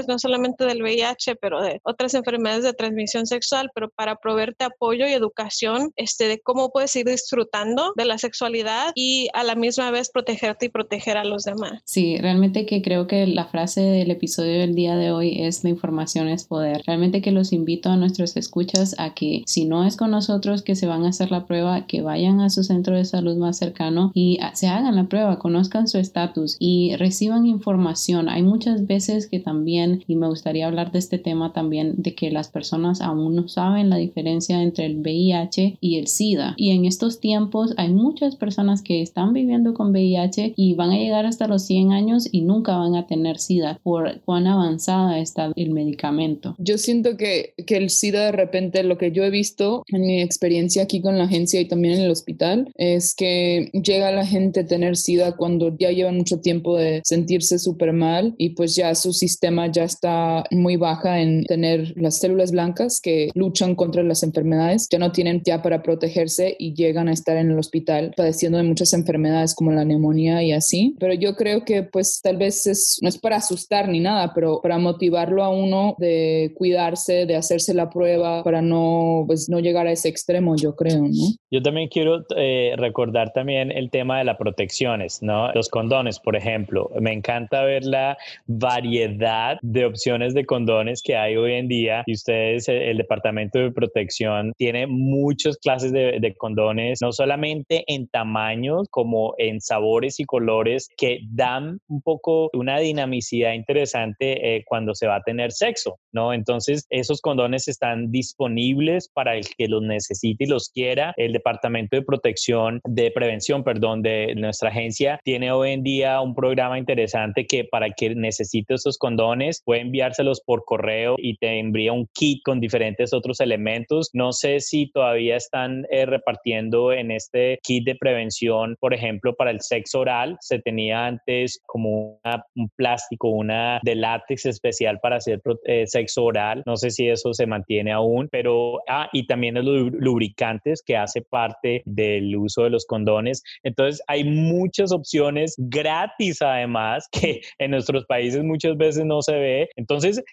no solamente del VIH, pero de otras enfermedades de transmisión sexual, pero para proveerte apoyo y educación este, de cómo puedes ir disfrutando de la sexualidad y a la misma vez protegerte y proteger a los demás. Sí, realmente que creo que la frase del episodio del día de hoy es la información es poder. Realmente que los invito a nuestros escuchas a que si no es con nosotros que se van a hacer la prueba, que vayan a su centro de salud más cercano y se hagan la prueba, conozcan su estatus y reciban información. Hay muchas veces que también, y me gustaría hablar de este tema también, de que las personas aún no saben la diferencia entre el VIH y el SIDA. Y en estos tiempos hay muchas personas que están viviendo con VIH y van a llegar hasta los 100 años y nunca van a tener SIDA por cuán avanzada está el medicamento. Yo siento que, que el SIDA de repente, lo que yo he visto en mi experiencia aquí con la agencia y también en el hospital, es que llega la gente a tener SIDA cuando ya llevan mucho tiempo de sentirse súper mal y pues ya su sistema ya está muy baja en tener las células blancas que luchan contra las enfermedades, ya no tienen ya para protegerse y llegan a estar en el hospital padeciendo de muchas enfermedades como la neumonía y así. Pero yo creo que pues tal vez es, no es para asustar ni nada, pero para motivarlo a uno de cuidarse, de hacerse la prueba para no, pues, no llegar a ese extremo, yo creo, ¿no? Yo también quiero eh, recordar también el tema de las protecciones, ¿no? Los condones, por ejemplo. Me encanta ver la variedad de opciones de condones que hay hoy en día. Y ustedes, eh, el Departamento de Protección, tiene muchas clases de, de condones, no solamente en tamaños como en sabores y colores que dan un poco una dinamicidad interesante eh, cuando se va a tener sexo, ¿no? Entonces, esos condones están disponibles para el que los necesite y los quiera. El Departamento de Protección, de Prevención, perdón, de nuestra agencia tiene hoy en día un programa interesante que para que necesite esos condones puede enviárselos por correo y te envía un kit con diferentes otros elementos. No sé si todavía están eh, repartiendo en este kit de prevención, por ejemplo, para el sexo oral. Se tenía antes como un plástico, una de látex especial para hacer eh, sexo oral. No sé si eso se mantiene aún, pero, ah, y también los lubricantes que hace parte del uso de los condones. Entonces, hay muchas opciones gratis además que en nuestros países muchas veces no se ve. Entonces,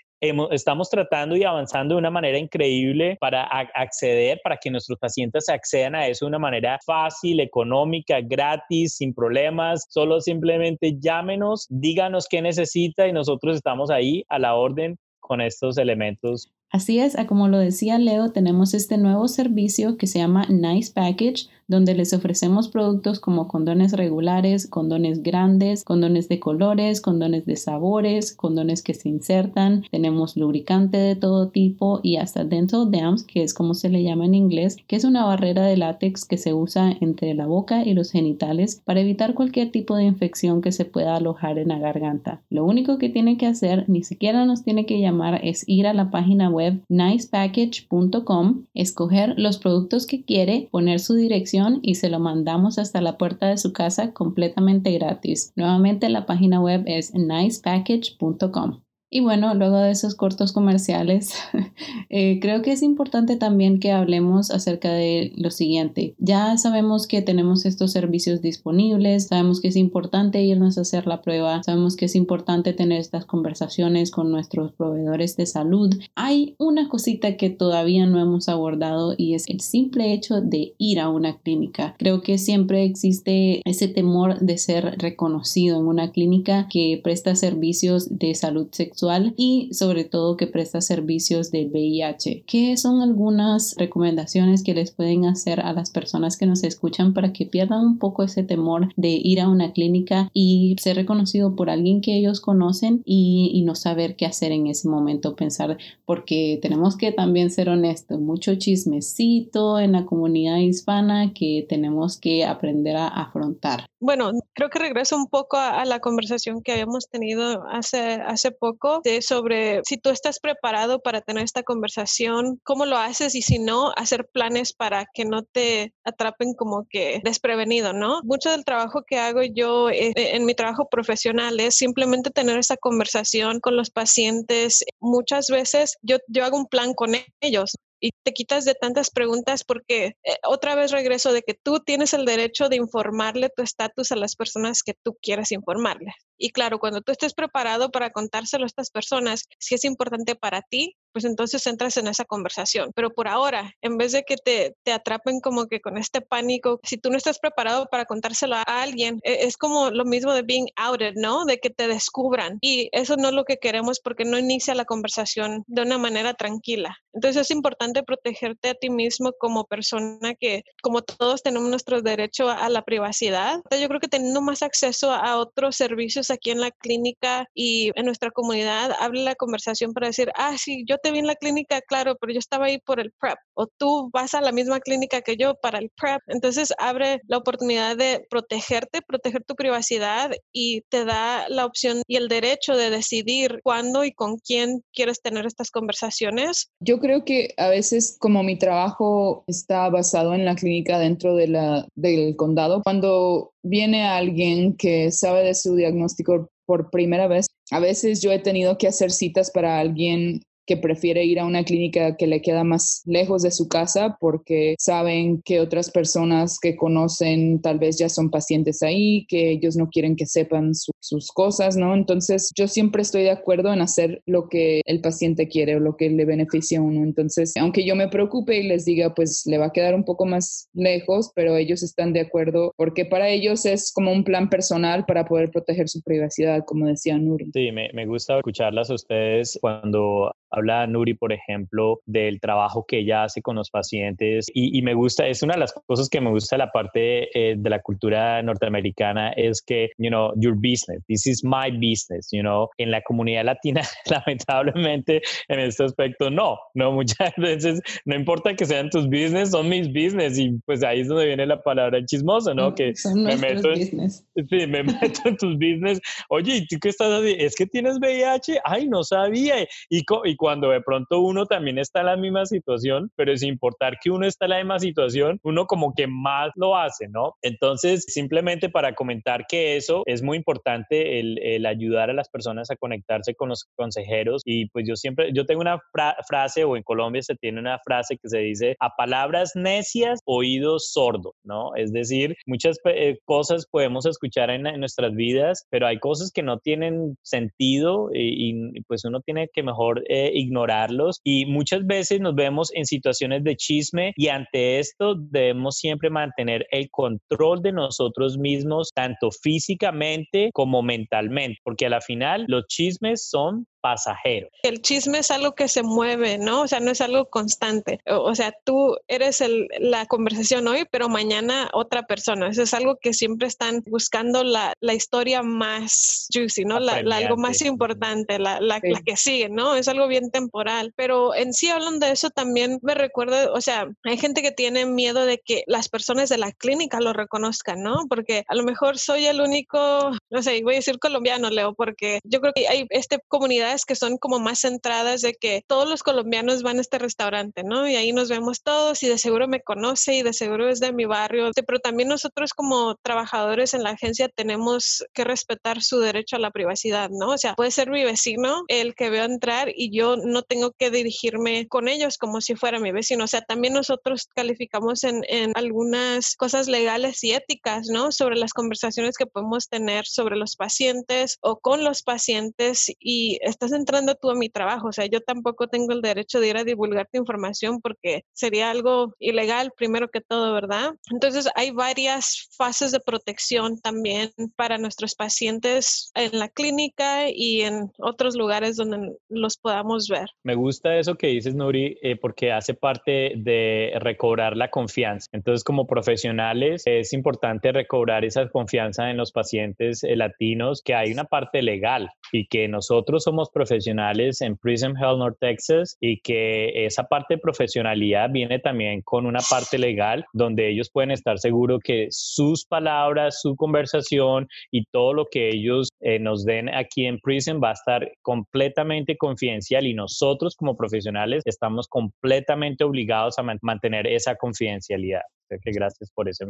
estamos tratando y avanzando de una manera increíble para acceder, para que nuestros pacientes accedan a eso de una manera fácil, económica, gratis, sin problemas. Solo simplemente llámenos, díganos qué necesita y nosotros estamos ahí a la orden con estos elementos. Así es, como lo decía Leo, tenemos este nuevo servicio que se llama Nice Package, donde les ofrecemos productos como condones regulares, condones grandes, condones de colores, condones de sabores, condones que se insertan, tenemos lubricante de todo tipo y hasta dental dams, que es como se le llama en inglés, que es una barrera de látex que se usa entre la boca y los genitales para evitar cualquier tipo de infección que se pueda alojar en la garganta. Lo único que tiene que hacer, ni siquiera nos tiene que llamar, es ir a la página web nicepackage.com, escoger los productos que quiere, poner su dirección y se lo mandamos hasta la puerta de su casa completamente gratis. Nuevamente la página web es nicepackage.com. Y bueno, luego de esos cortos comerciales, eh, creo que es importante también que hablemos acerca de lo siguiente. Ya sabemos que tenemos estos servicios disponibles, sabemos que es importante irnos a hacer la prueba, sabemos que es importante tener estas conversaciones con nuestros proveedores de salud. Hay una cosita que todavía no hemos abordado y es el simple hecho de ir a una clínica. Creo que siempre existe ese temor de ser reconocido en una clínica que presta servicios de salud sexual y sobre todo que presta servicios del VIH. ¿Qué son algunas recomendaciones que les pueden hacer a las personas que nos escuchan para que pierdan un poco ese temor de ir a una clínica y ser reconocido por alguien que ellos conocen y, y no saber qué hacer en ese momento? Pensar, porque tenemos que también ser honestos, mucho chismecito en la comunidad hispana que tenemos que aprender a afrontar. Bueno, creo que regreso un poco a, a la conversación que habíamos tenido hace, hace poco sobre si tú estás preparado para tener esta conversación, cómo lo haces y si no, hacer planes para que no te atrapen como que desprevenido, ¿no? Mucho del trabajo que hago yo eh, en mi trabajo profesional es simplemente tener esta conversación con los pacientes. Muchas veces yo, yo hago un plan con ellos y te quitas de tantas preguntas porque eh, otra vez regreso de que tú tienes el derecho de informarle tu estatus a las personas que tú quieras informarle. Y claro, cuando tú estés preparado para contárselo a estas personas, si es importante para ti, pues entonces entras en esa conversación. Pero por ahora, en vez de que te, te atrapen como que con este pánico, si tú no estás preparado para contárselo a alguien, e, es como lo mismo de being outed, ¿no? De que te descubran. Y eso no es lo que queremos porque no inicia la conversación de una manera tranquila. Entonces es importante protegerte a ti mismo como persona que, como todos tenemos nuestro derecho a, la privacidad. Yo creo que teniendo más acceso a otros servicios aquí en la clínica y en nuestra comunidad, hable la conversación para decir, ah, sí, yo te vi en la clínica, claro, pero yo estaba ahí por el PrEP. O tú vas a la misma clínica que yo para el PrEP. Entonces abre la oportunidad de protegerte, proteger tu privacidad y te da la opción y el derecho de decidir cuándo y con quién quieres tener estas conversaciones. Yo creo que a veces como mi trabajo está basado en la clínica dentro de la, del condado, cuando viene alguien que sabe de su diagnóstico por primera vez, a veces yo he tenido que hacer citas para alguien que prefiere ir a una clínica que le queda más lejos de su casa porque saben que otras personas que conocen tal vez ya son pacientes ahí, que ellos no quieren que sepan sus cosas, ¿no? Entonces yo siempre estoy de acuerdo en hacer lo que el paciente quiere o lo que le beneficia a uno. Entonces, aunque yo me preocupe y les diga, pues le va a quedar un poco más lejos, pero ellos están de acuerdo porque para ellos es como un plan personal para poder proteger su privacidad, como decía Nuri. Sí, me, gusta escucharlas a ustedes cuando Habla Nuri, por ejemplo, del trabajo que ella hace con los pacientes y, me gusta, es una de las cosas que me gusta de la parte eh, de la cultura norteamericana es que, you know, your business, this is my business, you know, en la comunidad latina, lamentablemente, en este aspecto, no, no, muchas veces, no importa que sean tus business, son mis business y pues ahí es donde viene la palabra chismoso, ¿no? Mm, que me meto, en, sí, me meto en tus business, oye, ¿y tú qué estás haciendo? Es que tienes VIH, ay, no sabía, y, y cuando de pronto uno también está en la misma situación, pero sin importar que uno está en la misma situación, uno como que más lo hace, ¿no? Entonces, simplemente para comentar que eso es muy importante, el, ayudar a las personas a conectarse con los consejeros y pues yo siempre, yo tengo una frase o en Colombia se tiene una frase que se dice a palabras necias, oídos sordos, ¿no? Es decir, muchas eh, cosas podemos escuchar en, nuestras vidas, pero hay cosas que no tienen sentido y, pues uno tiene que mejor eh, ignorarlos y muchas veces nos vemos en situaciones de chisme y ante esto debemos siempre mantener el control de nosotros mismos, tanto físicamente como mentalmente, porque a la final los chismes son pasajero. El chisme es algo que se mueve, ¿no? O sea, no es algo constante. O, sea, tú eres el, la conversación hoy, pero mañana otra persona. Eso es algo que siempre están buscando la, la historia más juicy, ¿no? La, algo más importante, la, la, que sigue, ¿no? Es algo bien temporal. Pero en sí, hablando de eso, también me recuerdo, o sea, hay gente que tiene miedo de que las personas de la clínica lo reconozcan, ¿no? Porque a lo mejor soy el único, no sé, voy a decir colombiano, Leo, porque yo creo que hay esta comunidad que son como más centradas de que todos los colombianos van a este restaurante, ¿no? Y ahí nos vemos todos y de seguro me conoce y de seguro es de mi barrio, pero también nosotros como trabajadores en la agencia tenemos que respetar su derecho a la privacidad, ¿no? O sea, puede ser mi vecino el que veo entrar y yo no tengo que dirigirme con ellos como si fuera mi vecino. O sea, también nosotros calificamos en, en algunas cosas legales y éticas, ¿no? Sobre las conversaciones que podemos tener sobre los pacientes o con los pacientes y estás entrando tú a mi trabajo, o sea, yo tampoco tengo el derecho de ir a divulgar tu información porque sería algo ilegal primero que todo, ¿verdad? Entonces hay varias fases de protección también para nuestros pacientes en la clínica y en otros lugares donde los podamos ver. Me gusta eso que dices, Nuri, eh, porque hace parte de recobrar la confianza. Entonces, como profesionales, es importante recobrar esa confianza en los pacientes eh, latinos, que hay una parte legal y que nosotros somos profesionales en Prism Health North Texas y que esa parte de profesionalidad viene también con una parte legal donde ellos pueden estar seguros que sus palabras, su conversación y todo lo que ellos eh, nos den aquí en Prism va a estar completamente confidencial y nosotros como profesionales estamos completamente obligados a mantener esa confidencialidad. Así que gracias por eso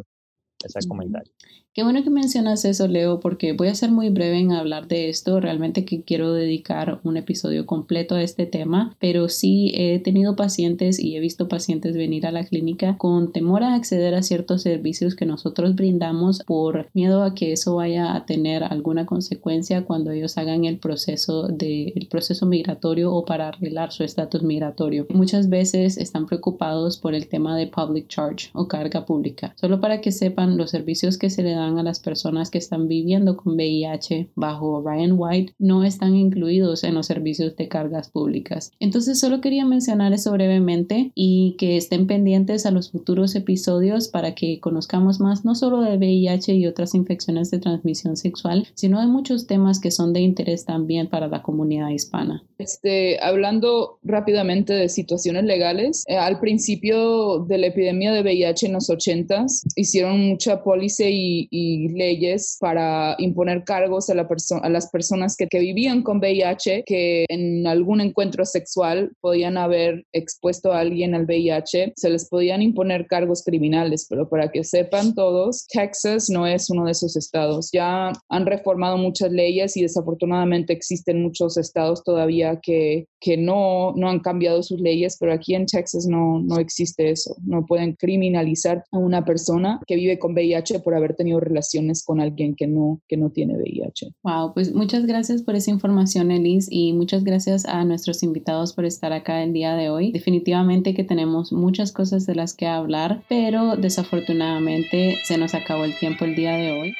ese comentario. Qué bueno que mencionas eso, Leo, porque voy a ser muy breve en hablar de esto. Realmente que quiero dedicar un episodio completo a este tema, pero sí he tenido pacientes y he visto pacientes venir a la clínica con temor a acceder a ciertos servicios que nosotros brindamos por miedo a que eso vaya a tener alguna consecuencia cuando ellos hagan el proceso de el proceso migratorio o para arreglar su estatus migratorio. Muchas veces están preocupados por el tema de public charge o carga pública. Solo para que sepan los servicios que se le dan a las personas que están viviendo con VIH bajo Ryan White no están incluidos en los servicios de cargas públicas. Entonces solo quería mencionar eso brevemente y que estén pendientes a los futuros episodios para que conozcamos más no solo de VIH y otras infecciones de transmisión sexual, sino de muchos temas que son de interés también para la comunidad hispana. Este, hablando rápidamente de situaciones legales, eh, al principio de la epidemia de VIH en los 80s hicieron mucha pólice y, y leyes para imponer cargos a, la a las personas que, que, vivían con VIH, que en algún encuentro sexual podían haber expuesto a alguien al VIH, se les podían imponer cargos criminales, pero para que sepan todos, Texas no es uno de esos estados. Ya han reformado muchas leyes y desafortunadamente existen muchos estados todavía que, que no, no han cambiado sus leyes, pero aquí en Texas no, no existe eso. No pueden criminalizar a una persona que vive con VIH por haber tenido relaciones con alguien que no, que no tiene VIH. Wow, pues muchas gracias por esa información, Elise, y muchas gracias a nuestros invitados por estar acá el día de hoy. Definitivamente que tenemos muchas cosas de las que hablar, pero desafortunadamente se nos acabó el tiempo el día de hoy.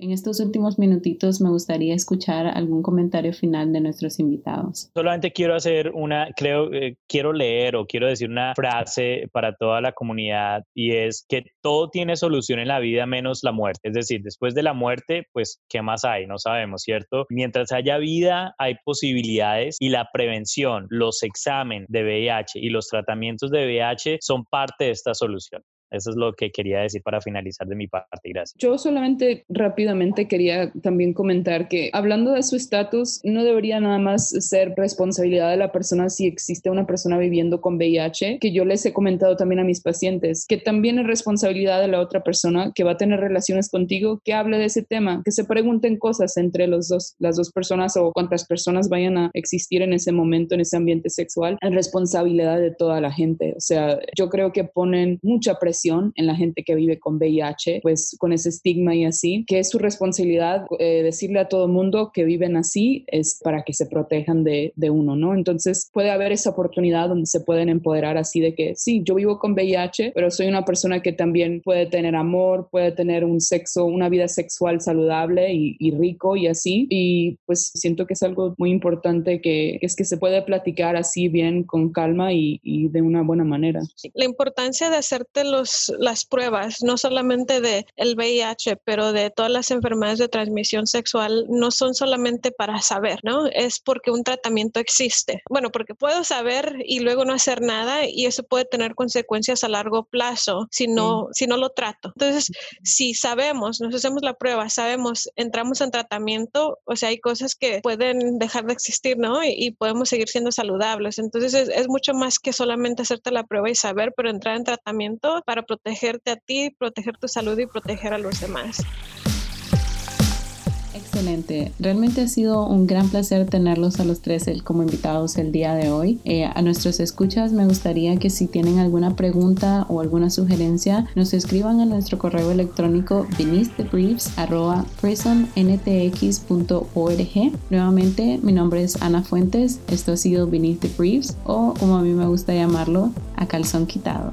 En estos últimos minutitos me gustaría escuchar algún comentario final de nuestros invitados. Solamente quiero hacer una, creo, eh, quiero leer o quiero decir una frase para toda la comunidad y es que todo tiene solución en la vida menos la muerte. Es decir, después de la muerte, pues, ¿qué más hay? No sabemos, ¿cierto? Mientras haya vida, hay posibilidades y la prevención, los exámenes de VIH y los tratamientos de VIH son parte de esta solución. Eso es lo que quería decir para finalizar de mi parte. Gracias. Yo solamente rápidamente quería también comentar que hablando de su estatus, no debería nada más ser responsabilidad de la persona si existe una persona viviendo con VIH, que yo les he comentado también a mis pacientes, que también es responsabilidad de la otra persona que va a tener relaciones contigo, que hable de ese tema, que se pregunten cosas entre los dos, las dos personas o cuántas personas vayan a existir en ese momento, en ese ambiente sexual, es responsabilidad de toda la gente. O sea, yo creo que ponen mucha presión en la gente que vive con VIH, pues con ese estigma y así, que es su responsabilidad eh, decirle a todo mundo que viven así es para que se protejan de, de uno, ¿no? Entonces puede haber esa oportunidad donde se pueden empoderar así de que sí, yo vivo con VIH, pero soy una persona que también puede tener amor, puede tener un sexo, una vida sexual saludable y, y rico y así. Y pues siento que es algo muy importante que es que se puede platicar así bien, con calma y, y de una buena manera. La importancia de hacerte los las pruebas, no solamente de el VIH, pero de todas las enfermedades de transmisión sexual, no son solamente para saber, ¿no? Es porque un tratamiento existe. Bueno, porque puedo saber y luego no hacer nada y eso puede tener consecuencias a largo plazo si no, si no lo trato. Entonces, si sabemos, nos hacemos la prueba, sabemos, entramos en tratamiento, o sea, hay cosas que pueden dejar de existir, ¿no? Y, podemos seguir siendo saludables. Entonces, es, es mucho más que solamente hacerte la prueba y saber, pero entrar en tratamiento para protegerte a ti, proteger tu salud y proteger a los demás. Excelente. Realmente ha sido un gran placer tenerlos a los tres como invitados el día de hoy. Eh, a nuestros escuchas me gustaría que si tienen alguna pregunta o alguna sugerencia nos escriban a nuestro correo electrónico prisonntx.org. Nuevamente, mi nombre es Ana Fuentes. Esto ha sido Beneath the Briefs o como a mí me gusta llamarlo, a calzón quitado.